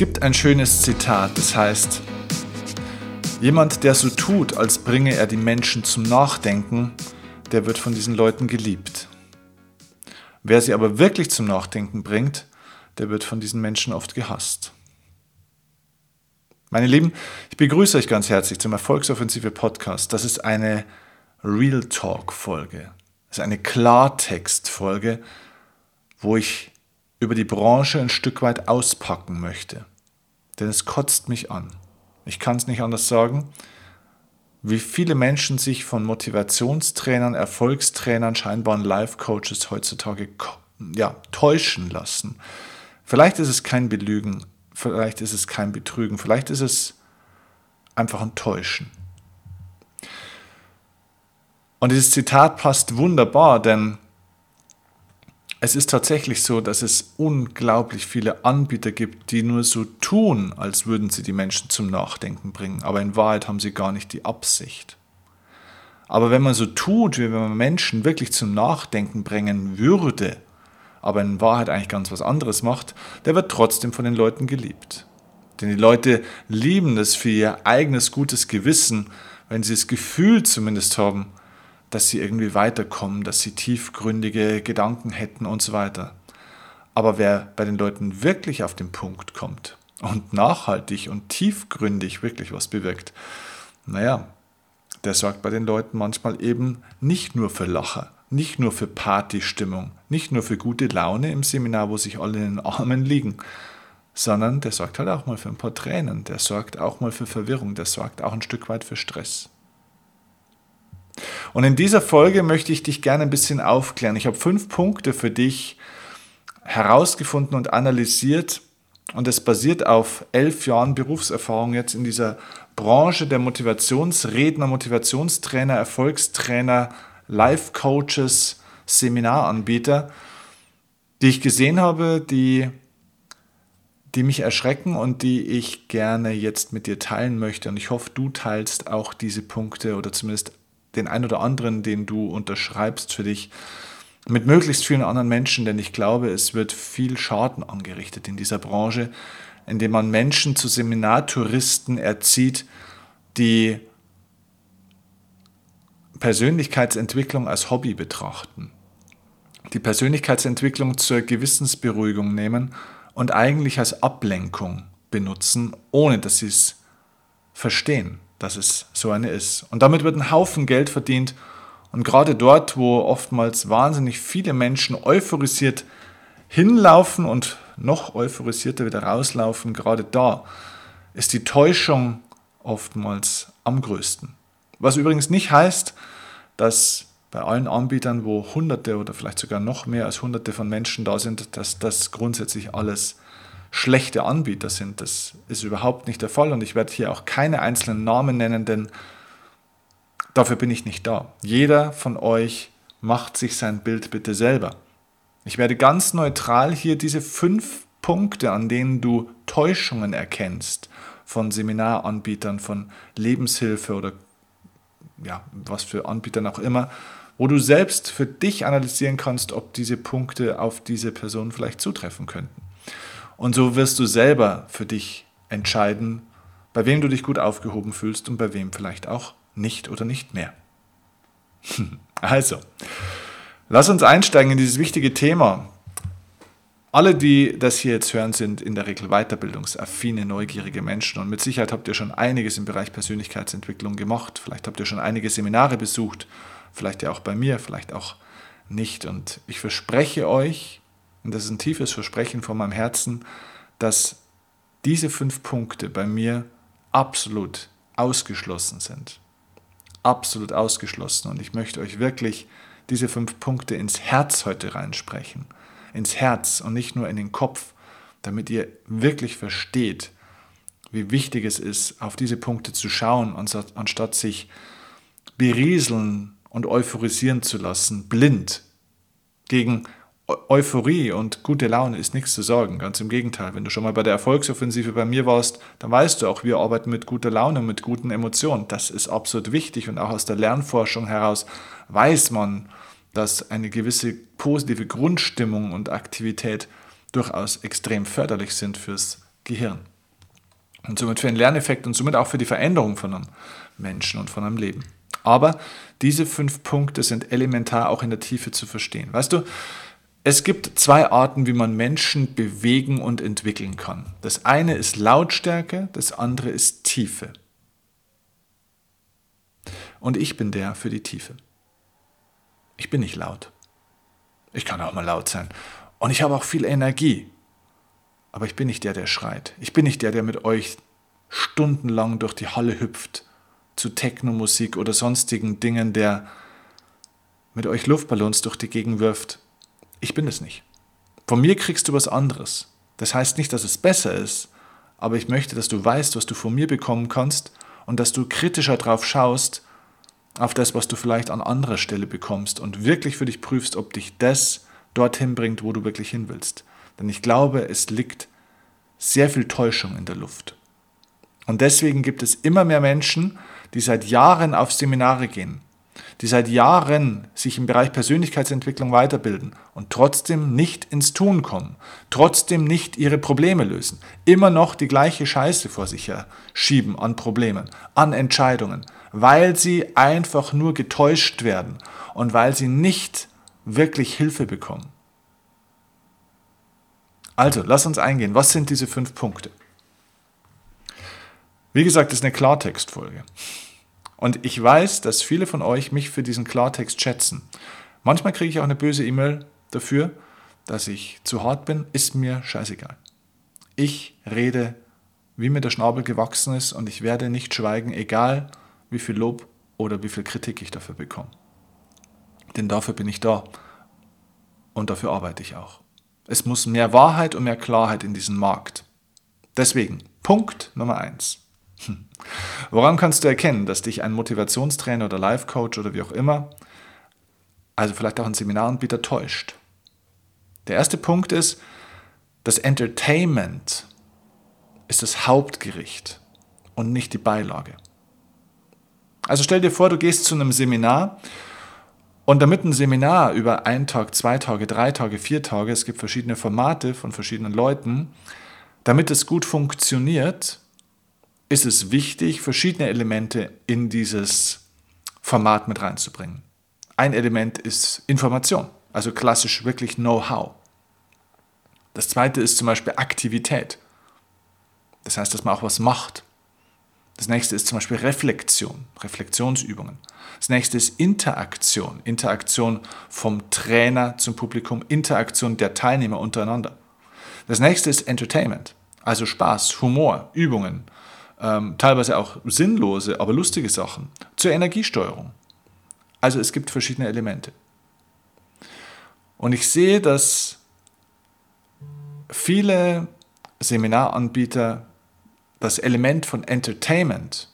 gibt ein schönes Zitat, das heißt, jemand, der so tut, als bringe er die Menschen zum Nachdenken, der wird von diesen Leuten geliebt. Wer sie aber wirklich zum Nachdenken bringt, der wird von diesen Menschen oft gehasst. Meine Lieben, ich begrüße euch ganz herzlich zum Erfolgsoffensive Podcast. Das ist eine Real Talk Folge. Das ist eine Klartext Folge, wo ich über die Branche ein Stück weit auspacken möchte. Denn es kotzt mich an. Ich kann es nicht anders sagen, wie viele Menschen sich von Motivationstrainern, Erfolgstrainern, scheinbaren Life-Coaches heutzutage ja, täuschen lassen. Vielleicht ist es kein Belügen, vielleicht ist es kein Betrügen, vielleicht ist es einfach ein Täuschen. Und dieses Zitat passt wunderbar, denn es ist tatsächlich so, dass es unglaublich viele Anbieter gibt, die nur so tun, als würden sie die Menschen zum Nachdenken bringen, aber in Wahrheit haben sie gar nicht die Absicht. Aber wenn man so tut, wie wenn man Menschen wirklich zum Nachdenken bringen würde, aber in Wahrheit eigentlich ganz was anderes macht, der wird trotzdem von den Leuten geliebt. Denn die Leute lieben es für ihr eigenes gutes Gewissen, wenn sie das Gefühl zumindest haben, dass sie irgendwie weiterkommen, dass sie tiefgründige Gedanken hätten und so weiter. Aber wer bei den Leuten wirklich auf den Punkt kommt und nachhaltig und tiefgründig wirklich was bewirkt, naja, der sorgt bei den Leuten manchmal eben nicht nur für Lacher, nicht nur für Partystimmung, nicht nur für gute Laune im Seminar, wo sich alle in den Armen liegen, sondern der sorgt halt auch mal für ein paar Tränen, der sorgt auch mal für Verwirrung, der sorgt auch ein Stück weit für Stress. Und in dieser Folge möchte ich dich gerne ein bisschen aufklären. Ich habe fünf Punkte für dich herausgefunden und analysiert. Und es basiert auf elf Jahren Berufserfahrung jetzt in dieser Branche der Motivationsredner, Motivationstrainer, Erfolgstrainer, Life-Coaches, Seminaranbieter, die ich gesehen habe, die, die mich erschrecken und die ich gerne jetzt mit dir teilen möchte. Und ich hoffe, du teilst auch diese Punkte oder zumindest den ein oder anderen, den du unterschreibst für dich, mit möglichst vielen anderen Menschen, denn ich glaube, es wird viel Schaden angerichtet in dieser Branche, indem man Menschen zu Seminartouristen erzieht, die Persönlichkeitsentwicklung als Hobby betrachten, die Persönlichkeitsentwicklung zur Gewissensberuhigung nehmen und eigentlich als Ablenkung benutzen, ohne dass sie es verstehen dass es so eine ist. Und damit wird ein Haufen Geld verdient. Und gerade dort, wo oftmals wahnsinnig viele Menschen euphorisiert hinlaufen und noch euphorisierter wieder rauslaufen, gerade da ist die Täuschung oftmals am größten. Was übrigens nicht heißt, dass bei allen Anbietern, wo Hunderte oder vielleicht sogar noch mehr als Hunderte von Menschen da sind, dass das grundsätzlich alles schlechte Anbieter sind. Das ist überhaupt nicht der Fall und ich werde hier auch keine einzelnen Namen nennen, denn dafür bin ich nicht da. Jeder von euch macht sich sein Bild bitte selber. Ich werde ganz neutral hier diese fünf Punkte, an denen du Täuschungen erkennst von Seminaranbietern, von Lebenshilfe oder ja, was für Anbietern auch immer, wo du selbst für dich analysieren kannst, ob diese Punkte auf diese Person vielleicht zutreffen könnten. Und so wirst du selber für dich entscheiden, bei wem du dich gut aufgehoben fühlst und bei wem vielleicht auch nicht oder nicht mehr. Also, lass uns einsteigen in dieses wichtige Thema. Alle, die das hier jetzt hören, sind in der Regel weiterbildungsaffine, neugierige Menschen und mit Sicherheit habt ihr schon einiges im Bereich Persönlichkeitsentwicklung gemacht. Vielleicht habt ihr schon einige Seminare besucht, vielleicht ja auch bei mir, vielleicht auch nicht. Und ich verspreche euch, und das ist ein tiefes Versprechen von meinem Herzen, dass diese fünf Punkte bei mir absolut ausgeschlossen sind. Absolut ausgeschlossen. Und ich möchte euch wirklich diese fünf Punkte ins Herz heute reinsprechen. Ins Herz und nicht nur in den Kopf, damit ihr wirklich versteht, wie wichtig es ist, auf diese Punkte zu schauen, anstatt sich berieseln und euphorisieren zu lassen, blind gegen Euphorie und gute Laune ist nichts zu sorgen. Ganz im Gegenteil. Wenn du schon mal bei der Erfolgsoffensive bei mir warst, dann weißt du auch, wir arbeiten mit guter Laune, mit guten Emotionen. Das ist absolut wichtig und auch aus der Lernforschung heraus weiß man, dass eine gewisse positive Grundstimmung und Aktivität durchaus extrem förderlich sind fürs Gehirn. Und somit für einen Lerneffekt und somit auch für die Veränderung von einem Menschen und von einem Leben. Aber diese fünf Punkte sind elementar auch in der Tiefe zu verstehen. Weißt du, es gibt zwei Arten, wie man Menschen bewegen und entwickeln kann. Das eine ist Lautstärke, das andere ist Tiefe. Und ich bin der für die Tiefe. Ich bin nicht laut. Ich kann auch mal laut sein. Und ich habe auch viel Energie. Aber ich bin nicht der, der schreit. Ich bin nicht der, der mit euch stundenlang durch die Halle hüpft zu Technomusik oder sonstigen Dingen, der mit euch Luftballons durch die Gegend wirft. Ich bin es nicht. Von mir kriegst du was anderes. Das heißt nicht, dass es besser ist, aber ich möchte, dass du weißt, was du von mir bekommen kannst und dass du kritischer drauf schaust, auf das, was du vielleicht an anderer Stelle bekommst und wirklich für dich prüfst, ob dich das dorthin bringt, wo du wirklich hin willst. Denn ich glaube, es liegt sehr viel Täuschung in der Luft. Und deswegen gibt es immer mehr Menschen, die seit Jahren auf Seminare gehen, die seit Jahren sich im Bereich Persönlichkeitsentwicklung weiterbilden und trotzdem nicht ins Tun kommen, trotzdem nicht ihre Probleme lösen, immer noch die gleiche Scheiße vor sich her schieben an Problemen, an Entscheidungen, weil sie einfach nur getäuscht werden und weil sie nicht wirklich Hilfe bekommen. Also, lass uns eingehen. Was sind diese fünf Punkte? Wie gesagt, das ist eine Klartextfolge. Und ich weiß, dass viele von euch mich für diesen Klartext schätzen. Manchmal kriege ich auch eine böse E-Mail dafür, dass ich zu hart bin, ist mir scheißegal. Ich rede, wie mir der Schnabel gewachsen ist und ich werde nicht schweigen, egal wie viel Lob oder wie viel Kritik ich dafür bekomme. Denn dafür bin ich da und dafür arbeite ich auch. Es muss mehr Wahrheit und mehr Klarheit in diesen Markt. Deswegen, Punkt Nummer eins. Hm. Woran kannst du erkennen, dass dich ein Motivationstrainer oder Life Coach oder wie auch immer, also vielleicht auch ein Seminaranbieter, täuscht? Der erste Punkt ist, das Entertainment ist das Hauptgericht und nicht die Beilage. Also stell dir vor, du gehst zu einem Seminar und damit ein Seminar über einen Tag, zwei Tage, drei Tage, vier Tage, es gibt verschiedene Formate von verschiedenen Leuten, damit es gut funktioniert, ist es wichtig, verschiedene Elemente in dieses Format mit reinzubringen. Ein Element ist Information, also klassisch wirklich Know-how. Das zweite ist zum Beispiel Aktivität. Das heißt, dass man auch was macht. Das nächste ist zum Beispiel Reflexion, Reflexionsübungen. Das nächste ist Interaktion, Interaktion vom Trainer zum Publikum, Interaktion der Teilnehmer untereinander. Das nächste ist Entertainment, also Spaß, Humor, Übungen, ähm, teilweise auch sinnlose, aber lustige Sachen, zur Energiesteuerung. Also es gibt verschiedene Elemente. Und ich sehe, dass viele Seminaranbieter das Element von Entertainment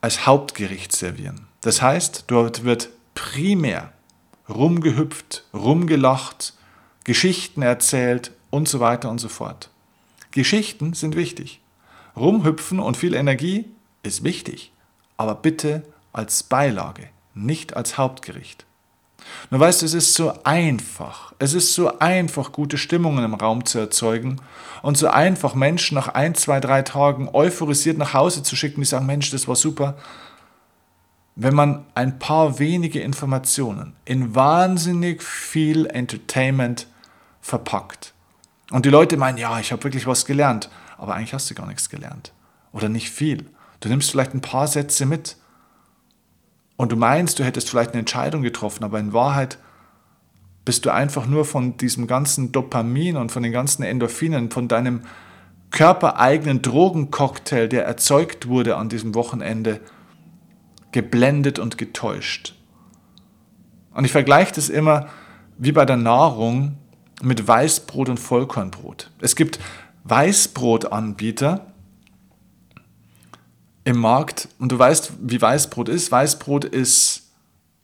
als Hauptgericht servieren. Das heißt, dort wird primär rumgehüpft, rumgelacht, Geschichten erzählt und so weiter und so fort. Geschichten sind wichtig. Rumhüpfen und viel Energie ist wichtig, aber bitte als Beilage, nicht als Hauptgericht. Nur weißt du, es ist so einfach. Es ist so einfach, gute Stimmungen im Raum zu erzeugen und so einfach, Menschen nach ein, zwei, drei Tagen euphorisiert nach Hause zu schicken, die sagen, Mensch, das war super. Wenn man ein paar wenige Informationen in wahnsinnig viel Entertainment verpackt. Und die Leute meinen, ja, ich habe wirklich was gelernt, aber eigentlich hast du gar nichts gelernt. Oder nicht viel. Du nimmst vielleicht ein paar Sätze mit. Und du meinst, du hättest vielleicht eine Entscheidung getroffen, aber in Wahrheit bist du einfach nur von diesem ganzen Dopamin und von den ganzen Endorphinen, von deinem körpereigenen Drogencocktail, der erzeugt wurde an diesem Wochenende, geblendet und getäuscht. Und ich vergleiche das immer wie bei der Nahrung mit Weißbrot und Vollkornbrot. Es gibt Weißbrotanbieter im Markt und du weißt, wie Weißbrot ist. Weißbrot ist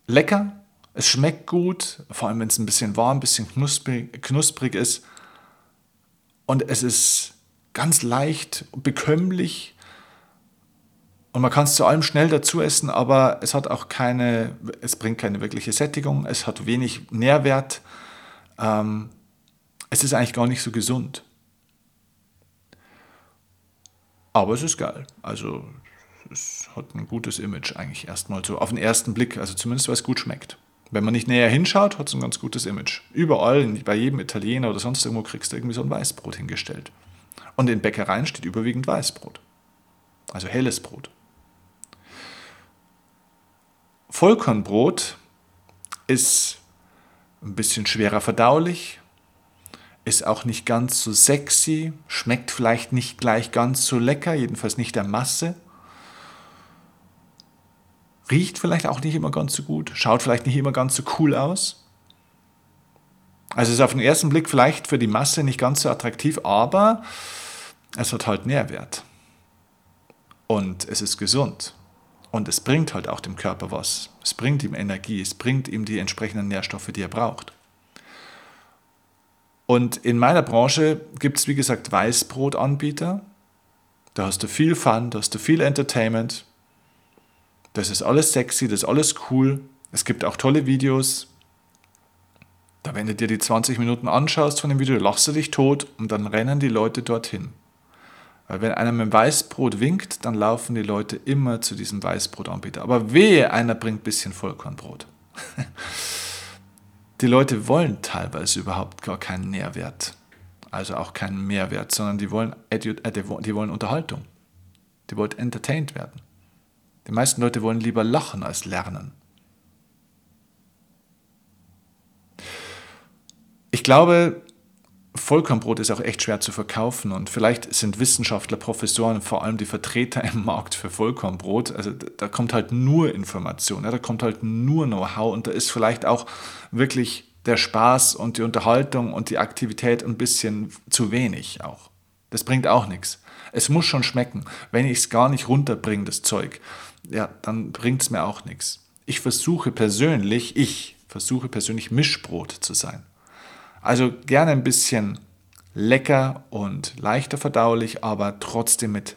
lecker, es schmeckt gut, vor allem wenn es ein bisschen warm, ein bisschen knusprig, knusprig ist. Und es ist ganz leicht, bekömmlich und man kann es zu allem schnell dazu essen, aber es hat auch keine, es bringt keine wirkliche Sättigung, es hat wenig Nährwert. Ähm, es ist eigentlich gar nicht so gesund. Aber es ist geil. Also es hat ein gutes Image eigentlich erstmal so auf den ersten Blick, also zumindest weil es gut schmeckt. Wenn man nicht näher hinschaut, hat es ein ganz gutes Image. Überall, bei jedem Italiener oder sonst irgendwo kriegst du irgendwie so ein Weißbrot hingestellt. Und in Bäckereien steht überwiegend Weißbrot. Also helles Brot. Vollkornbrot ist ein bisschen schwerer verdaulich, ist auch nicht ganz so sexy, schmeckt vielleicht nicht gleich ganz so lecker, jedenfalls nicht der Masse. Riecht vielleicht auch nicht immer ganz so gut, schaut vielleicht nicht immer ganz so cool aus. Also ist auf den ersten Blick vielleicht für die Masse nicht ganz so attraktiv, aber es hat halt Nährwert. Und es ist gesund. Und es bringt halt auch dem Körper was. Es bringt ihm Energie, es bringt ihm die entsprechenden Nährstoffe, die er braucht. Und in meiner Branche gibt es, wie gesagt, Weißbrotanbieter. Da hast du viel Fun, da hast du viel Entertainment. Das ist alles sexy, das ist alles cool. Es gibt auch tolle Videos. Da, wenn du dir die 20 Minuten anschaust von dem Video, lachst du dich tot und dann rennen die Leute dorthin. Weil wenn einer mit dem Weißbrot winkt, dann laufen die Leute immer zu diesem Weißbrotanbieter. Aber wehe, einer bringt ein bisschen Vollkornbrot. Die Leute wollen teilweise überhaupt gar keinen Nährwert, also auch keinen Mehrwert, sondern die wollen, äh, die wollen Unterhaltung. Die wollen entertained werden. Die meisten Leute wollen lieber lachen als lernen. Ich glaube, Vollkornbrot ist auch echt schwer zu verkaufen und vielleicht sind Wissenschaftler, Professoren, vor allem die Vertreter im Markt für Vollkornbrot, also da kommt halt nur Information, da kommt halt nur Know-how und da ist vielleicht auch wirklich der Spaß und die Unterhaltung und die Aktivität ein bisschen zu wenig auch. Das bringt auch nichts. Es muss schon schmecken. Wenn ich es gar nicht runterbringe, das Zeug, ja, dann bringt es mir auch nichts. Ich versuche persönlich, ich versuche persönlich Mischbrot zu sein. Also gerne ein bisschen lecker und leichter verdaulich, aber trotzdem mit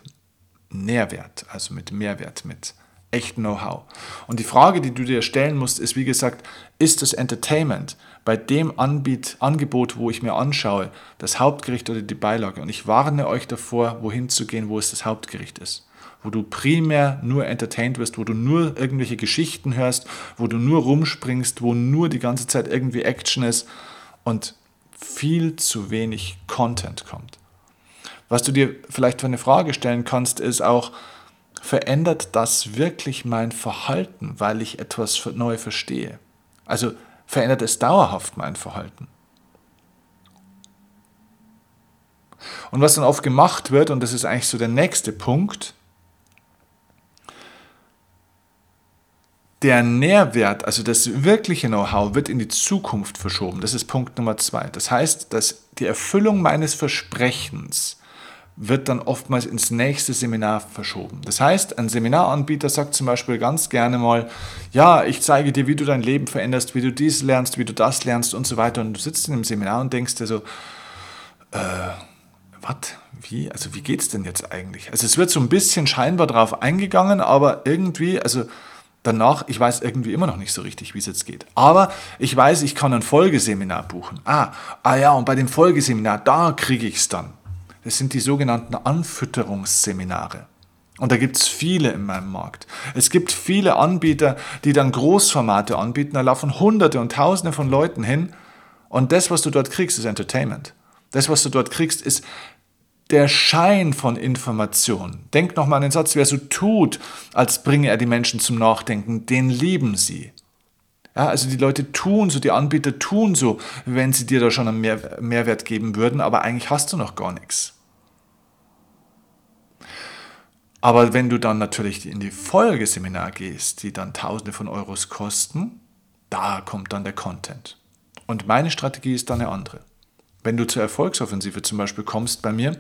Nährwert, also mit Mehrwert, mit echtem Know-how. Und die Frage, die du dir stellen musst, ist, wie gesagt, ist das Entertainment bei dem Anbiet, Angebot, wo ich mir anschaue, das Hauptgericht oder die Beilage? Und ich warne euch davor, wohin zu gehen, wo es das Hauptgericht ist. Wo du primär nur entertained wirst, wo du nur irgendwelche Geschichten hörst, wo du nur rumspringst, wo nur die ganze Zeit irgendwie Action ist und viel zu wenig Content kommt. Was du dir vielleicht für eine Frage stellen kannst, ist auch, verändert das wirklich mein Verhalten, weil ich etwas neu verstehe? Also verändert es dauerhaft mein Verhalten? Und was dann oft gemacht wird, und das ist eigentlich so der nächste Punkt, der Nährwert, also das wirkliche Know-how, wird in die Zukunft verschoben. Das ist Punkt Nummer zwei. Das heißt, dass die Erfüllung meines Versprechens wird dann oftmals ins nächste Seminar verschoben. Das heißt, ein Seminaranbieter sagt zum Beispiel ganz gerne mal, ja, ich zeige dir, wie du dein Leben veränderst, wie du dies lernst, wie du das lernst und so weiter. Und du sitzt in einem Seminar und denkst dir so, äh, was? Wie? Also wie geht's denn jetzt eigentlich? Also es wird so ein bisschen scheinbar drauf eingegangen, aber irgendwie, also danach, ich weiß irgendwie immer noch nicht so richtig, wie es jetzt geht. Aber ich weiß, ich kann ein Folgeseminar buchen. Ah, ah ja, und bei dem Folgeseminar, da kriege ich es dann. Das sind die sogenannten Anfütterungsseminare. Und da gibt es viele in meinem Markt. Es gibt viele Anbieter, die dann Großformate anbieten. Da laufen Hunderte und Tausende von Leuten hin. Und das, was du dort kriegst, ist Entertainment. Das, was du dort kriegst, ist der Schein von Information. Denk nochmal an den Satz, wer so tut, als bringe er die Menschen zum Nachdenken, den lieben sie. Ja, also die Leute tun so, die Anbieter tun so, wenn sie dir da schon einen Mehr Mehrwert geben würden, aber eigentlich hast du noch gar nichts. Aber wenn du dann natürlich in die Folgeseminar gehst, die dann Tausende von Euros kosten, da kommt dann der Content. Und meine Strategie ist dann eine andere. Wenn du zur Erfolgsoffensive zum Beispiel kommst bei mir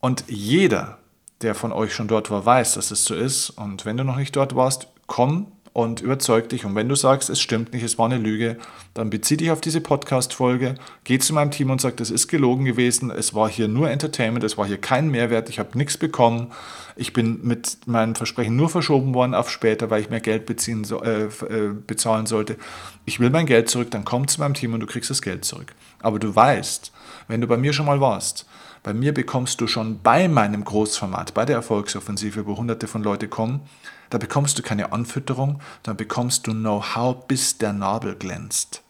und jeder, der von euch schon dort war, weiß, dass es so ist. Und wenn du noch nicht dort warst, komm und überzeug dich. Und wenn du sagst, es stimmt nicht, es war eine Lüge, dann bezieh dich auf diese Podcast-Folge, geh zu meinem Team und sag, das ist gelogen gewesen, es war hier nur Entertainment, es war hier kein Mehrwert, ich habe nichts bekommen, ich bin mit meinem Versprechen nur verschoben worden auf später, weil ich mehr Geld beziehen, äh, äh, bezahlen sollte. Ich will mein Geld zurück, dann komm zu meinem Team und du kriegst das Geld zurück. Aber du weißt, Wenn du bei mir schon mal warst, bei mir bekommst du schon bei meinem Großformat, bei der Erfolgsoffensive, wo hunderte von Leuten kommen, da bekommst du keine Anfütterung, dann bekommst du Know-how, bis der Nabel glänzt.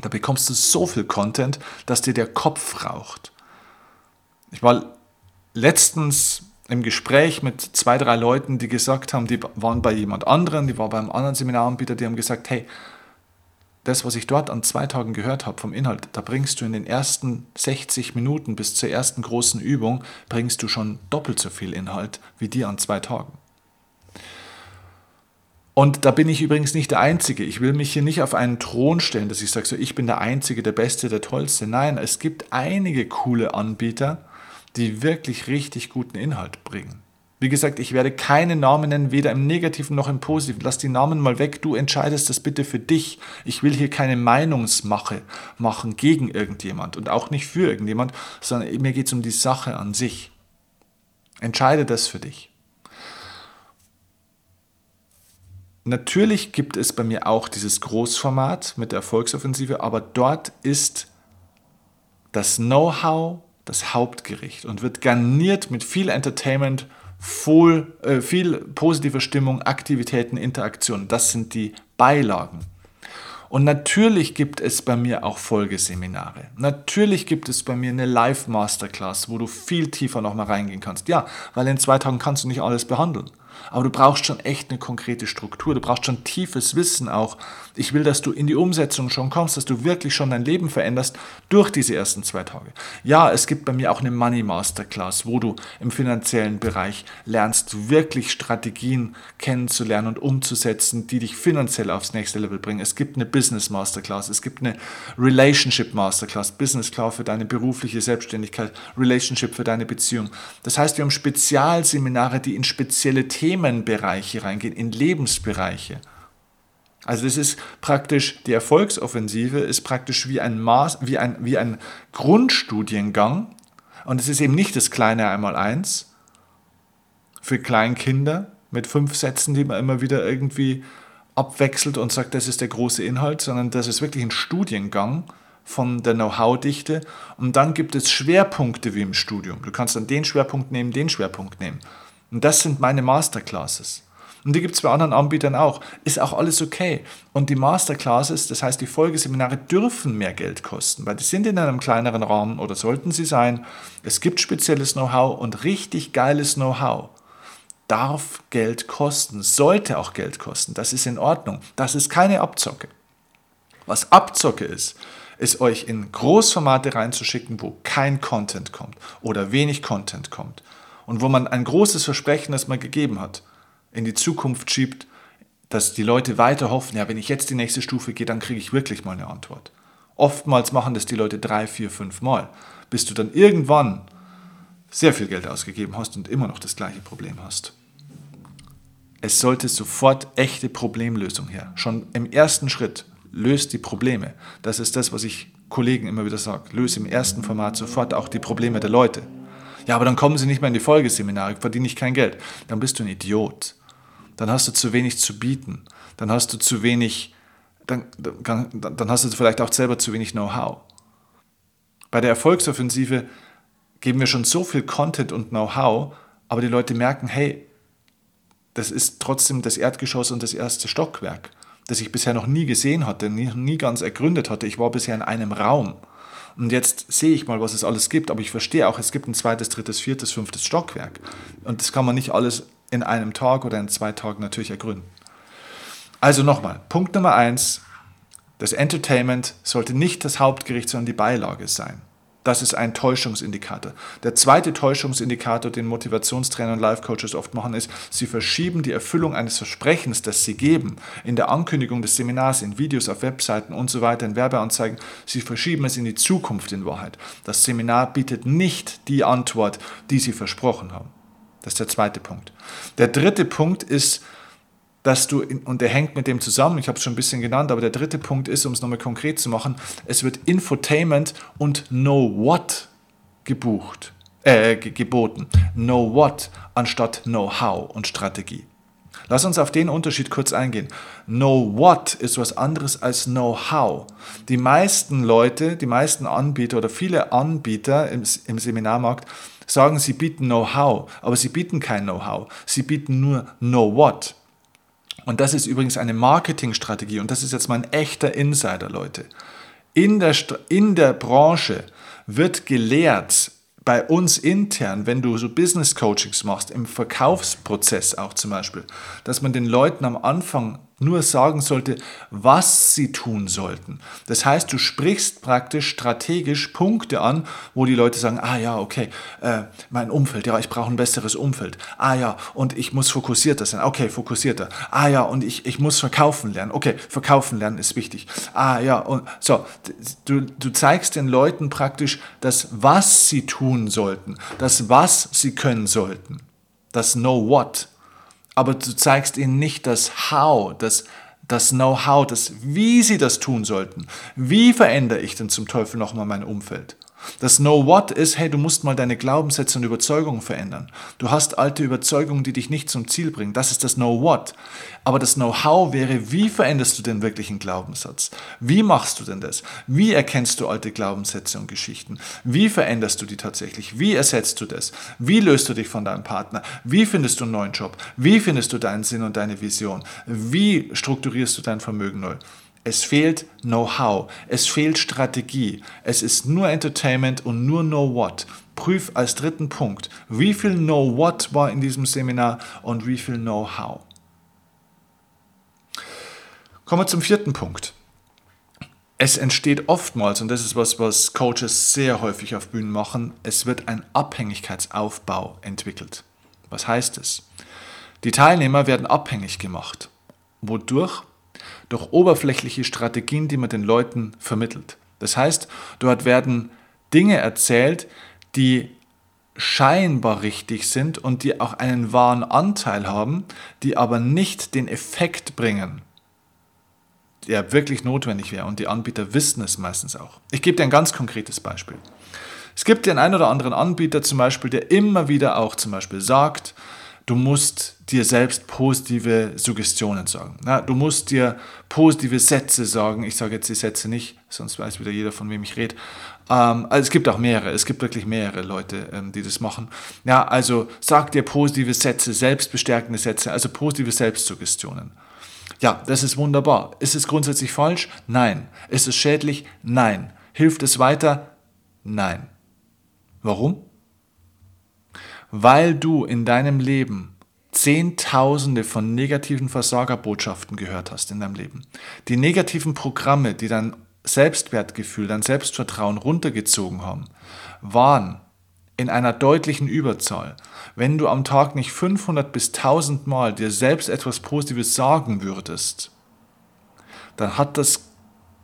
Da bekommst du so viel Content, dass dir der Kopf raucht. Ich war letztens im Gespräch mit zwei, drei Leuten, die gesagt haben, die waren bei jemand anderen, die waren beim anderen Seminaranbieter, die haben gesagt, hey, das, was ich dort an zwei Tagen gehört habe vom Inhalt, da bringst du in den ersten 60 Minuten bis zur ersten großen Übung, bringst du schon doppelt so viel Inhalt wie dir an zwei Tagen. Und da bin ich übrigens nicht der Einzige. Ich will mich hier nicht auf einen Thron stellen, dass ich sage, so, ich bin der Einzige, der Beste, der Tollste. Nein, es gibt einige coole Anbieter, die wirklich richtig guten Inhalt bringen. Wie gesagt, ich werde keine Namen nennen, weder im Negativen noch im Positiven. Lass die Namen mal weg, du entscheidest das bitte für dich. Ich will hier keine Meinungsmache machen gegen irgendjemand und auch nicht für irgendjemand, sondern mir geht es um die Sache an sich. Entscheide das für dich. Natürlich gibt es bei mir auch dieses Großformat mit der Erfolgsoffensive, aber dort ist das Know-how das Hauptgericht und wird garniert mit viel Entertainment, voll, äh, viel positive Stimmung, Aktivitäten, Interaktionen. Das sind die Beilagen. Und natürlich gibt es bei mir auch Folgeseminare. Natürlich gibt es bei mir eine Live-Masterclass, wo du viel tiefer nochmal reingehen kannst. Ja, weil in zwei Tagen kannst du nicht alles behandeln. Aber du brauchst schon echt eine konkrete Struktur, du brauchst schon tiefes Wissen auch. Ich will, dass du in die Umsetzung schon kommst, dass du wirklich schon dein Leben veränderst durch diese ersten zwei Tage. Ja, es gibt bei mir auch eine Money Masterclass, wo du im finanziellen Bereich lernst, wirklich Strategien kennenzulernen und umzusetzen, die dich finanziell aufs nächste Level bringen. Es gibt eine Business Masterclass, es gibt eine Relationship Masterclass, Business Class für deine berufliche Selbstständigkeit, Relationship für deine Beziehung. Das heißt, wir haben Spezialseminare, die in spezielle Themen Themenbereiche reingehen, in Lebensbereiche. Also das ist praktisch, die Erfolgsoffensive ist praktisch wie ein, Maß, wie ein, wie ein Grundstudiengang. Und es ist eben nicht das kleine Einmaleins für Kleinkinder mit fünf Sätzen, die man immer wieder irgendwie abwechselt und sagt, das ist der große Inhalt, sondern das ist wirklich ein Studiengang von der Know-how-Dichte. Und dann gibt es Schwerpunkte wie im Studium. Du kannst dann den Schwerpunkt nehmen, den Schwerpunkt nehmen. Und das sind meine Masterclasses. Und die gibt es bei anderen Anbietern auch. Ist auch alles okay. Und die Masterclasses, das heißt die Folgeseminare, dürfen mehr Geld kosten, weil die sind in einem kleineren Rahmen oder sollten sie sein. Es gibt spezielles Know-how und richtig geiles Know-how darf Geld kosten, sollte auch Geld kosten. Das ist in Ordnung. Das ist keine Abzocke. Was Abzocke ist, ist euch in Großformate reinzuschicken, wo kein Content kommt oder wenig Content kommt und wo man ein großes Versprechen, das man gegeben hat, in die Zukunft schiebt, dass die Leute weiter hoffen, ja, wenn ich jetzt die nächste Stufe gehe, dann kriege ich wirklich mal eine Antwort. Oftmals machen das die Leute drei, vier, fünf Mal, bis du dann irgendwann sehr viel Geld ausgegeben hast und immer noch das gleiche Problem hast. Es sollte sofort echte Problemlösung her. Schon im ersten Schritt löst die Probleme. Das ist das, was ich Kollegen immer wieder sage. Löse im ersten Format sofort auch die Probleme der Leute. Ja, aber dann kommen sie nicht mehr in die Folgeseminare, verdiene ich kein Geld. Dann bist du ein Idiot. Dann hast du zu wenig zu bieten. Dann hast du zu wenig, dann, dann, dann hast du vielleicht auch selber zu wenig Know-how. Bei der Erfolgsoffensive geben wir schon so viel Content und Know-how, aber die Leute merken, hey, das ist trotzdem das Erdgeschoss und das erste Stockwerk, das ich bisher noch nie gesehen hatte, nie, nie ganz ergründet hatte. Ich war bisher in einem Raum. Und jetzt sehe ich mal, was es alles gibt, aber ich verstehe auch, es gibt ein zweites, drittes, viertes, fünftes Stockwerk. Und das kann man nicht alles in einem Tag oder in zwei Tagen natürlich ergründen. Also nochmal, Punkt Nummer eins, das Entertainment sollte nicht das Hauptgericht, sondern die Beilage sein. Das ist ein Täuschungsindikator. Der zweite Täuschungsindikator, den Motivationstrainer und Life-Coaches oft machen, ist, sie verschieben die Erfüllung eines Versprechens, das sie geben, in der Ankündigung des Seminars, in Videos auf Webseiten und so weiter, in Werbeanzeigen. Sie verschieben es in die Zukunft in Wahrheit. Das Seminar bietet nicht die Antwort, die sie versprochen haben. Das ist der zweite Punkt. Der dritte Punkt ist, dass du, und der hängt mit dem zusammen, ich habe es schon ein bisschen genannt, aber der dritte Punkt ist, um es nochmal konkret zu machen, es wird Infotainment und Know What gebucht, äh, geboten. Know What anstatt Know-how und Strategie. Lass uns auf den Unterschied kurz eingehen. Know what ist was anderes als know how. Die meisten Leute, die meisten Anbieter oder viele Anbieter im, im Seminarmarkt sagen, sie bieten Know-how, aber sie bieten kein Know-how. Sie bieten nur Know what. Und das ist übrigens eine Marketingstrategie und das ist jetzt mal ein echter Insider, Leute. In der, in der Branche wird gelehrt, bei uns intern, wenn du so Business Coachings machst, im Verkaufsprozess auch zum Beispiel, dass man den Leuten am Anfang nur sagen sollte, was sie tun sollten. Das heißt, du sprichst praktisch strategisch Punkte an, wo die Leute sagen, ah ja, okay, äh, mein Umfeld, ja, ich brauche ein besseres Umfeld. Ah ja, und ich muss fokussierter sein. Okay, fokussierter. Ah ja, und ich, ich muss verkaufen lernen. Okay, verkaufen lernen ist wichtig. Ah ja, und so, du, du zeigst den Leuten praktisch das, was sie tun sollten, das, was sie können sollten, das Know What aber du zeigst ihnen nicht das How, das, das Know-how, das Wie sie das tun sollten. Wie verändere ich denn zum Teufel nochmal mein Umfeld? Das Know What ist, hey, du musst mal deine Glaubenssätze und Überzeugungen verändern. Du hast alte Überzeugungen, die dich nicht zum Ziel bringen. Das ist das Know What. Aber das Know-how wäre, wie veränderst du den wirklichen Glaubenssatz? Wie machst du denn das? Wie erkennst du alte Glaubenssätze und Geschichten? Wie veränderst du die tatsächlich? Wie ersetzt du das? Wie löst du dich von deinem Partner? Wie findest du einen neuen Job? Wie findest du deinen Sinn und deine Vision? Wie strukturierst du dein Vermögen neu? Es fehlt Know-how, es fehlt Strategie, es ist nur Entertainment und nur Know-what. Prüf als dritten Punkt, wie viel Know-what war in diesem Seminar und wie viel Know-how. Kommen wir zum vierten Punkt. Es entsteht oftmals, und das ist was, was Coaches sehr häufig auf Bühnen machen, es wird ein Abhängigkeitsaufbau entwickelt. Was heißt es? Die Teilnehmer werden abhängig gemacht. Wodurch? Durch oberflächliche Strategien, die man den Leuten vermittelt. Das heißt, dort werden Dinge erzählt, die scheinbar richtig sind und die auch einen wahren Anteil haben, die aber nicht den Effekt bringen, der wirklich notwendig wäre. Und die Anbieter wissen es meistens auch. Ich gebe dir ein ganz konkretes Beispiel. Es gibt den einen oder anderen Anbieter zum Beispiel, der immer wieder auch zum Beispiel sagt, du musst dir selbst positive Suggestionen sagen. Na, du musst dir positive Sätze sagen. Ich sage jetzt die Sätze nicht, sonst weiß wieder jeder, von wem ich rede. Ähm, also es gibt auch mehrere, es gibt wirklich mehrere Leute, ähm, die das machen. Ja, also sag dir positive Sätze, selbstbestärkende Sätze, also positive Selbstsuggestionen. Ja, das ist wunderbar. Ist es grundsätzlich falsch? Nein. Ist es schädlich? Nein. Hilft es weiter? Nein. Warum? Weil du in deinem Leben Zehntausende von negativen Versagerbotschaften gehört hast in deinem Leben. Die negativen Programme, die dein Selbstwertgefühl, dein Selbstvertrauen runtergezogen haben, waren in einer deutlichen Überzahl. Wenn du am Tag nicht 500 bis 1000 Mal dir selbst etwas Positives sagen würdest, dann hat das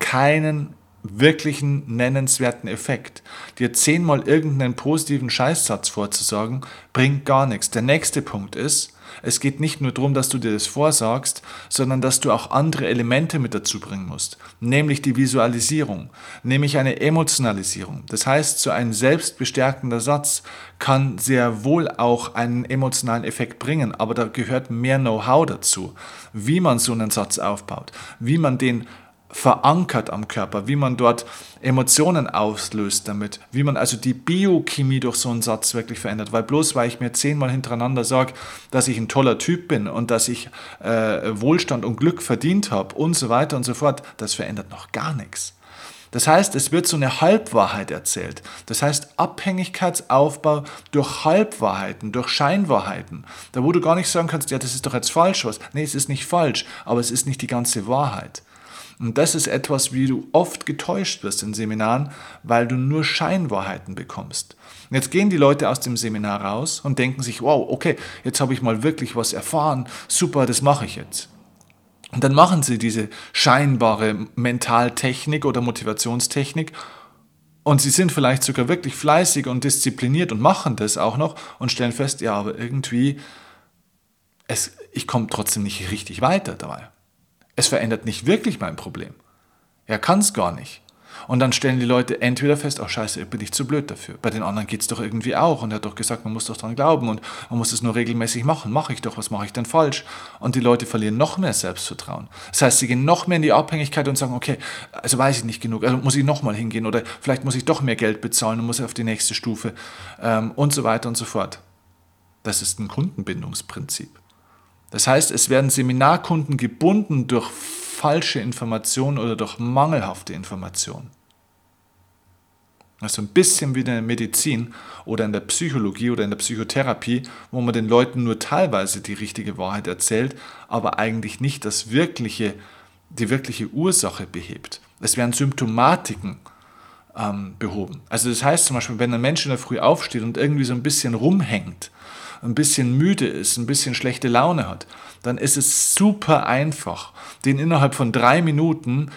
keinen wirklichen nennenswerten Effekt. Dir zehnmal irgendeinen positiven Scheißsatz vorzusagen, bringt gar nichts. Der nächste Punkt ist, es geht nicht nur darum, dass du dir das vorsagst, sondern dass du auch andere Elemente mit dazu bringen musst, nämlich die Visualisierung, nämlich eine Emotionalisierung. Das heißt, so ein selbstbestärkender Satz kann sehr wohl auch einen emotionalen Effekt bringen, aber da gehört mehr Know-how dazu, wie man so einen Satz aufbaut, wie man den verankert am Körper, wie man dort Emotionen auslöst damit, wie man also die Biochemie durch so einen Satz wirklich verändert. Weil bloß weil ich mir zehnmal hintereinander sage, dass ich ein toller Typ bin und dass ich äh, Wohlstand und Glück verdient habe und so weiter und so fort, das verändert noch gar nichts. Das heißt, es wird so eine Halbwahrheit erzählt. Das heißt, Abhängigkeitsaufbau durch Halbwahrheiten, durch Scheinwahrheiten. Da wo du gar nicht sagen kannst, ja, das ist doch jetzt falsch was. Nee, es ist nicht falsch, aber es ist nicht die ganze Wahrheit. Und das ist etwas, wie du oft getäuscht wirst in Seminaren, weil du nur Scheinwahrheiten bekommst. Und jetzt gehen die Leute aus dem Seminar raus und denken sich, wow, okay, jetzt habe ich mal wirklich was erfahren, super, das mache ich jetzt. Und dann machen sie diese scheinbare Mentaltechnik oder Motivationstechnik und sie sind vielleicht sogar wirklich fleißig und diszipliniert und machen das auch noch und stellen fest, ja, aber irgendwie, es, ich komme trotzdem nicht richtig weiter dabei. Es verändert nicht wirklich mein Problem. Er kann es gar nicht. Und dann stellen die Leute entweder fest, oh scheiße, ich bin ich zu blöd dafür. Bei den anderen geht es doch irgendwie auch. Und er hat doch gesagt, man muss doch dran glauben und man muss es nur regelmäßig machen. Mache ich doch, was mache ich denn falsch? Und die Leute verlieren noch mehr Selbstvertrauen. Das heißt, sie gehen noch mehr in die Abhängigkeit und sagen, okay, also weiß ich nicht genug, also muss ich nochmal hingehen oder vielleicht muss ich doch mehr Geld bezahlen und muss auf die nächste Stufe ähm, und so weiter und so fort. Das ist ein Kundenbindungsprinzip. Das heißt, es werden Seminarkunden gebunden durch falsche Informationen oder durch mangelhafte Informationen. Also ein bisschen wie in der Medizin oder in der Psychologie oder in der Psychotherapie, wo man den Leuten nur teilweise die richtige Wahrheit erzählt, aber eigentlich nicht das wirkliche, die wirkliche Ursache behebt. Es werden Symptomatiken ähm, behoben. Also das heißt zum Beispiel, wenn ein Mensch in der Früh aufsteht und irgendwie so ein bisschen rumhängt, ein bisschen müde ist, ein bisschen schlechte Laune hat, dann ist es super einfach, den innerhalb von drei Minuten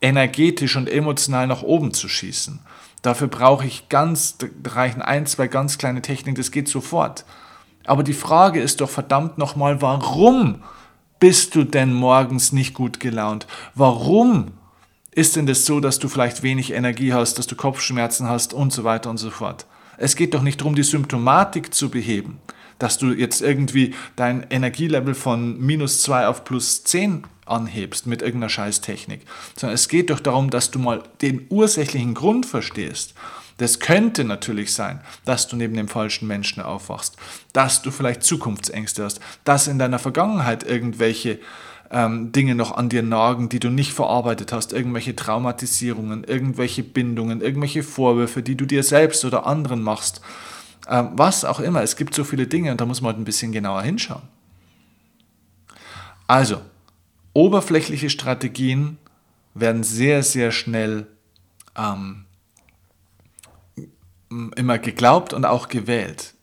energetisch und emotional nach oben zu schießen. Dafür brauche ich ganz, da reichen ein, zwei ganz kleine Techniken, das geht sofort. Aber die Frage ist doch verdammt nochmal, warum bist du denn morgens nicht gut gelaunt? Warum ist denn das so, dass du vielleicht wenig Energie hast, dass du Kopfschmerzen hast und so weiter und so fort? Es geht doch nicht darum, die Symptomatik zu beheben dass du jetzt irgendwie dein Energielevel von minus 2 auf plus 10 anhebst mit irgendeiner Scheißtechnik, sondern es geht doch darum, dass du mal den ursächlichen Grund verstehst. Das könnte natürlich sein, dass du neben dem falschen Menschen aufwachst, dass du vielleicht Zukunftsängste hast, dass in deiner Vergangenheit irgendwelche ähm, Dinge noch an dir nagen, die du nicht verarbeitet hast, irgendwelche Traumatisierungen, irgendwelche Bindungen, irgendwelche Vorwürfe, die du dir selbst oder anderen machst ähm, was auch immer. Es gibt so viele Dinge und da muss man halt ein bisschen genauer hinschauen. Also, oberflächliche Strategien werden sehr, sehr schnell ähm, immer geglaubt und auch gewählt.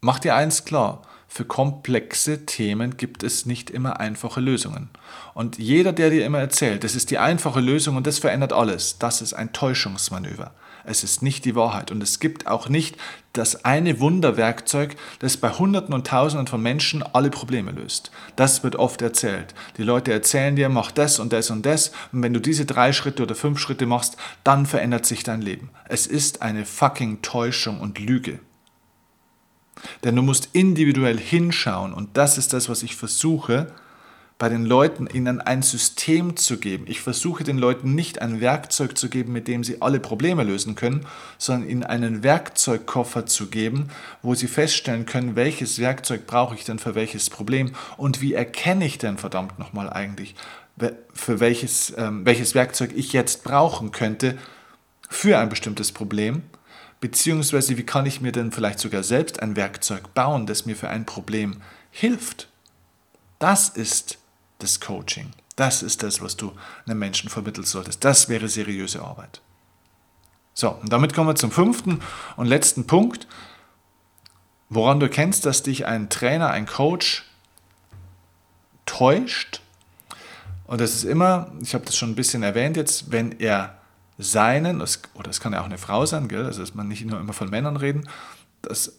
Mach dir eins klar, für komplexe Themen gibt es nicht immer einfache Lösungen. Und jeder, der dir immer erzählt, das ist die einfache Lösung und das verändert alles, das ist ein Täuschungsmanöver. Es ist nicht die Wahrheit. Und es gibt auch nicht das eine Wunderwerkzeug, das bei Hunderten und Tausenden von Menschen alle Probleme löst. Das wird oft erzählt. Die Leute erzählen dir, mach das und das und das. Und wenn du diese drei Schritte oder fünf Schritte machst, dann verändert sich dein Leben. Es ist eine fucking Täuschung und Lüge. Denn du musst individuell hinschauen. Und das ist das, was ich versuche, bei den Leuten, ihnen ein System zu geben. Ich versuche den Leuten nicht ein Werkzeug zu geben, mit dem sie alle Probleme lösen können, sondern ihnen einen Werkzeugkoffer zu geben, wo sie feststellen können, welches Werkzeug brauche ich denn für welches Problem und wie erkenne ich denn verdammt nochmal eigentlich, für welches, ähm, welches Werkzeug ich jetzt brauchen könnte für ein bestimmtes Problem, beziehungsweise wie kann ich mir denn vielleicht sogar selbst ein Werkzeug bauen, das mir für ein Problem hilft. Das ist das Coaching. Das ist das, was du einem Menschen vermitteln solltest. Das wäre seriöse Arbeit. So, und damit kommen wir zum fünften und letzten Punkt, woran du kennst, dass dich ein Trainer, ein Coach täuscht. Und das ist immer, ich habe das schon ein bisschen erwähnt jetzt, wenn er seinen, oder es kann ja auch eine Frau sein, gell, also dass man nicht nur immer von Männern reden, dass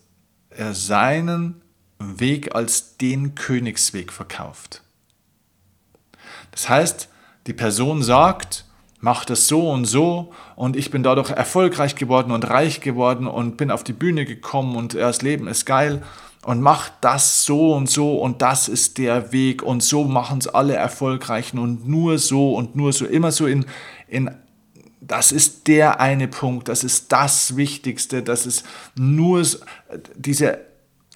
er seinen Weg als den Königsweg verkauft. Das heißt, die Person sagt, mach das so und so und ich bin dadurch erfolgreich geworden und reich geworden und bin auf die Bühne gekommen und das Leben ist geil und mach das so und so und das ist der Weg und so machen es alle Erfolgreichen und nur so und nur so, immer so in, in das ist der eine Punkt, das ist das Wichtigste, das ist nur diese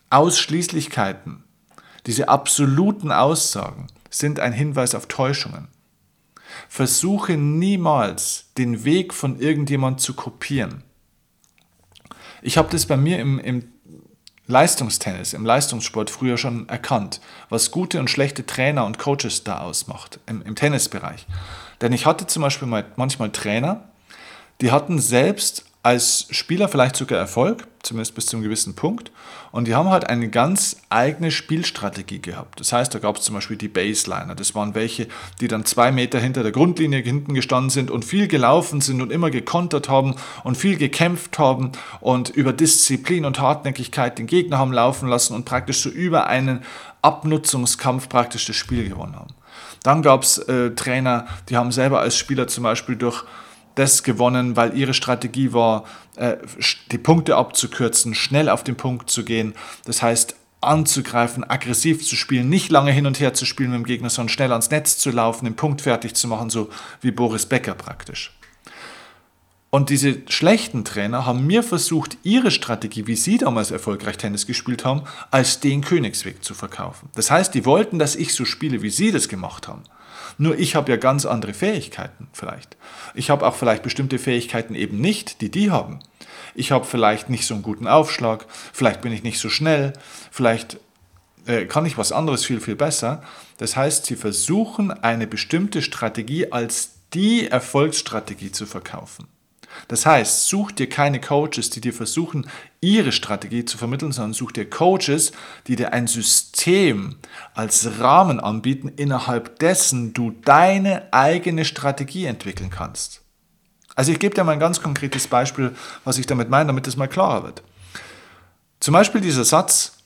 Ausschließlichkeiten, diese absoluten Aussagen sind ein Hinweis auf Täuschungen. Versuche niemals den Weg von irgendjemand zu kopieren. Ich habe das bei mir im, im Leistungstennis, im Leistungssport früher schon erkannt, was gute und schlechte Trainer und Coaches da ausmacht, im, im Tennisbereich. Denn ich hatte zum Beispiel mal, manchmal Trainer, die hatten selbst als Spieler vielleicht sogar Erfolg, zumindest bis zu einem gewissen Punkt. Und die haben halt eine ganz eigene Spielstrategie gehabt. Das heißt, da gab es zum Beispiel die Baseliner. Das waren welche, die dann zwei Meter hinter der Grundlinie hinten gestanden sind und viel gelaufen sind und immer gekontert haben und viel gekämpft haben und über Disziplin und Hartnäckigkeit den Gegner haben laufen lassen und praktisch so über einen Abnutzungskampf praktisch das Spiel gewonnen haben. Dann gab es äh, Trainer, die haben selber als Spieler zum Beispiel durch das gewonnen, weil ihre Strategie war, äh, die Punkte abzukürzen, schnell auf den Punkt zu gehen. Das heißt, anzugreifen, aggressiv zu spielen, nicht lange hin und her zu spielen mit dem Gegner, sondern schnell ans Netz zu laufen, den Punkt fertig zu machen, so wie Boris Becker praktisch. Und diese schlechten Trainer haben mir versucht, ihre Strategie, wie sie damals erfolgreich Tennis gespielt haben, als den Königsweg zu verkaufen. Das heißt, die wollten, dass ich so spiele, wie sie das gemacht haben. Nur ich habe ja ganz andere Fähigkeiten vielleicht. Ich habe auch vielleicht bestimmte Fähigkeiten eben nicht, die die haben. Ich habe vielleicht nicht so einen guten Aufschlag, vielleicht bin ich nicht so schnell, vielleicht äh, kann ich was anderes viel, viel besser. Das heißt, sie versuchen eine bestimmte Strategie als die Erfolgsstrategie zu verkaufen. Das heißt, such dir keine Coaches, die dir versuchen, ihre Strategie zu vermitteln, sondern such dir Coaches, die dir ein System als Rahmen anbieten, innerhalb dessen du deine eigene Strategie entwickeln kannst. Also ich gebe dir mal ein ganz konkretes Beispiel, was ich damit meine, damit es mal klarer wird. Zum Beispiel dieser Satz,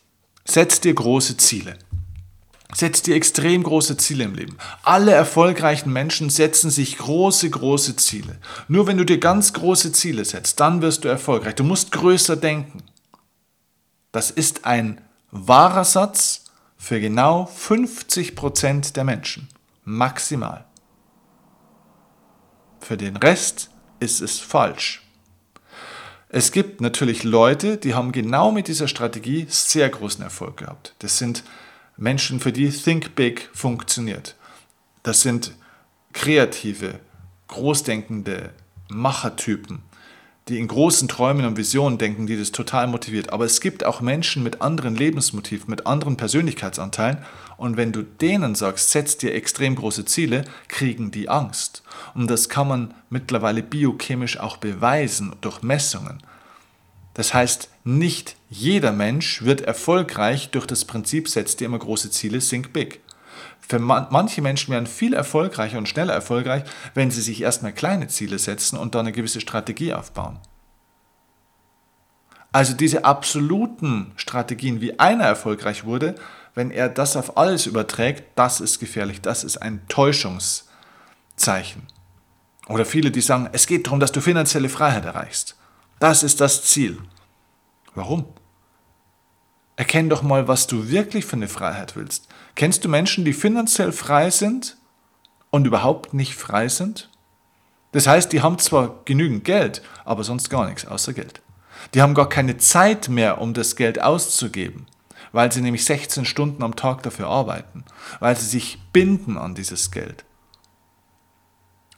setz dir große Ziele. Setz dir extrem große Ziele im Leben. Alle erfolgreichen Menschen setzen sich große, große Ziele. Nur wenn du dir ganz große Ziele setzt, dann wirst du erfolgreich. Du musst größer denken. Das ist ein wahrer Satz für genau 50 Prozent der Menschen. Maximal. Für den Rest ist es falsch. Es gibt natürlich Leute, die haben genau mit dieser Strategie sehr großen Erfolg gehabt. Das sind Menschen, für die Think Big funktioniert. Das sind kreative, großdenkende Machertypen, die in großen Träumen und Visionen denken, die das total motiviert. Aber es gibt auch Menschen mit anderen Lebensmotiven, mit anderen Persönlichkeitsanteilen. Und wenn du denen sagst, setz dir extrem große Ziele, kriegen die Angst. Und das kann man mittlerweile biochemisch auch beweisen durch Messungen. Das heißt, nicht jeder Mensch wird erfolgreich durch das Prinzip, setzt dir immer große Ziele, think big. Für manche Menschen werden viel erfolgreicher und schneller erfolgreich, wenn sie sich erstmal kleine Ziele setzen und dann eine gewisse Strategie aufbauen. Also diese absoluten Strategien, wie einer erfolgreich wurde, wenn er das auf alles überträgt, das ist gefährlich, das ist ein Täuschungszeichen. Oder viele, die sagen, es geht darum, dass du finanzielle Freiheit erreichst. Das ist das Ziel. Warum? Erkenn doch mal, was du wirklich für eine Freiheit willst. Kennst du Menschen, die finanziell frei sind und überhaupt nicht frei sind? Das heißt, die haben zwar genügend Geld, aber sonst gar nichts außer Geld. Die haben gar keine Zeit mehr, um das Geld auszugeben, weil sie nämlich 16 Stunden am Tag dafür arbeiten, weil sie sich binden an dieses Geld.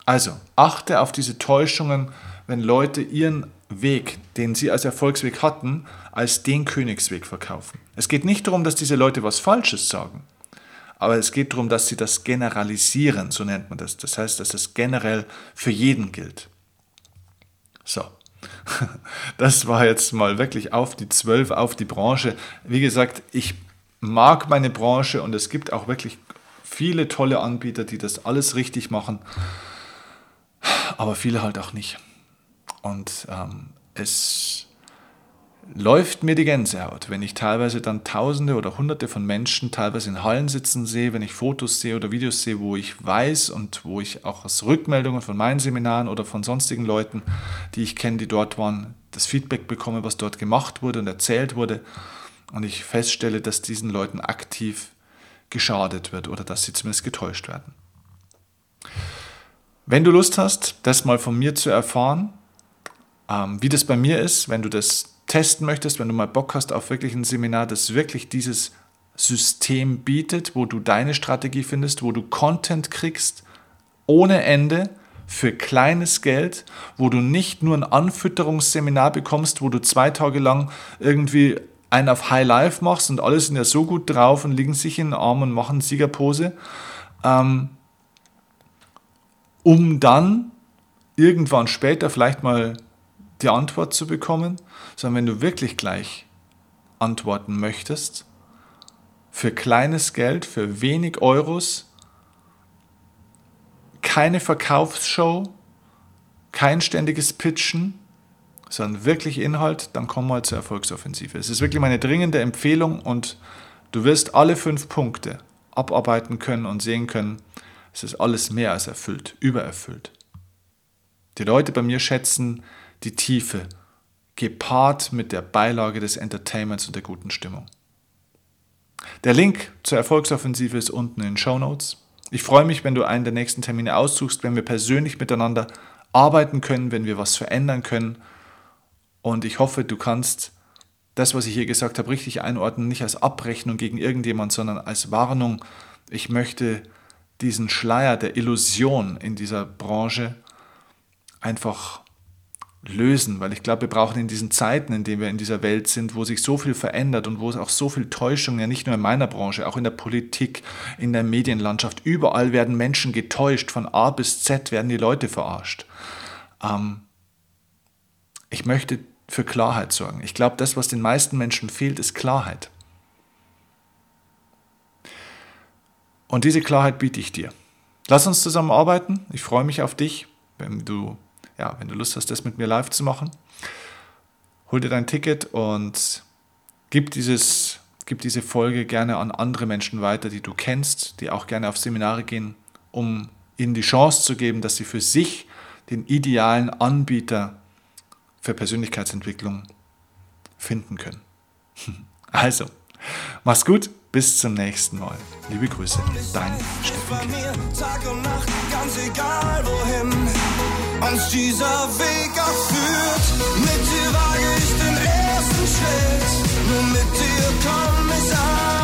Also achte auf diese Täuschungen, wenn Leute ihren Weg, den sie als Erfolgsweg hatten, als den Königsweg verkaufen. Es geht nicht darum, dass diese Leute was Falsches sagen, aber es geht darum, dass sie das generalisieren, so nennt man das. Das heißt, dass das generell für jeden gilt. So, das war jetzt mal wirklich auf die Zwölf, auf die Branche. Wie gesagt, ich mag meine Branche und es gibt auch wirklich viele tolle Anbieter, die das alles richtig machen, aber viele halt auch nicht. Und ähm, es läuft mir die Gänsehaut, wenn ich teilweise dann Tausende oder Hunderte von Menschen teilweise in Hallen sitzen sehe, wenn ich Fotos sehe oder Videos sehe, wo ich weiß und wo ich auch aus Rückmeldungen von meinen Seminaren oder von sonstigen Leuten, die ich kenne, die dort waren, das Feedback bekomme, was dort gemacht wurde und erzählt wurde. Und ich feststelle, dass diesen Leuten aktiv geschadet wird oder dass sie zumindest getäuscht werden. Wenn du Lust hast, das mal von mir zu erfahren, ähm, wie das bei mir ist, wenn du das testen möchtest, wenn du mal Bock hast auf wirklich ein Seminar, das wirklich dieses System bietet, wo du deine Strategie findest, wo du Content kriegst ohne Ende für kleines Geld, wo du nicht nur ein Anfütterungsseminar bekommst, wo du zwei Tage lang irgendwie einen auf High Life machst und alle sind ja so gut drauf und liegen sich in den Armen und machen Siegerpose, ähm, um dann irgendwann später vielleicht mal die Antwort zu bekommen, sondern wenn du wirklich gleich antworten möchtest, für kleines Geld, für wenig Euros, keine Verkaufsshow, kein ständiges Pitchen, sondern wirklich Inhalt, dann komm mal zur Erfolgsoffensive. Es ist wirklich meine dringende Empfehlung und du wirst alle fünf Punkte abarbeiten können und sehen können, es ist alles mehr als erfüllt, übererfüllt. Die Leute bei mir schätzen die Tiefe, gepaart mit der Beilage des Entertainments und der guten Stimmung. Der Link zur Erfolgsoffensive ist unten in den Show Notes. Ich freue mich, wenn du einen der nächsten Termine aussuchst, wenn wir persönlich miteinander arbeiten können, wenn wir was verändern können. Und ich hoffe, du kannst das, was ich hier gesagt habe, richtig einordnen, nicht als Abrechnung gegen irgendjemand, sondern als Warnung. Ich möchte diesen Schleier der Illusion in dieser Branche einfach lösen, weil ich glaube, wir brauchen in diesen Zeiten, in denen wir in dieser Welt sind, wo sich so viel verändert und wo es auch so viel Täuschung, ja nicht nur in meiner Branche, auch in der Politik, in der Medienlandschaft, überall werden Menschen getäuscht, von A bis Z werden die Leute verarscht. Ähm, ich möchte für Klarheit sorgen. Ich glaube, das, was den meisten Menschen fehlt, ist Klarheit. Und diese Klarheit biete ich dir. Lass uns zusammen arbeiten. Ich freue mich auf dich, wenn du ja, wenn du Lust hast, das mit mir live zu machen, hol dir dein Ticket und gib, dieses, gib diese Folge gerne an andere Menschen weiter, die du kennst, die auch gerne auf Seminare gehen, um ihnen die Chance zu geben, dass sie für sich den idealen Anbieter für Persönlichkeitsentwicklung finden können. Also, mach's gut, bis zum nächsten Mal. Liebe Grüße, dein Steffen. Uns dieser Weg auch führt. Mit dir wage ich den ersten Schritt, nur mit dir komm ich an.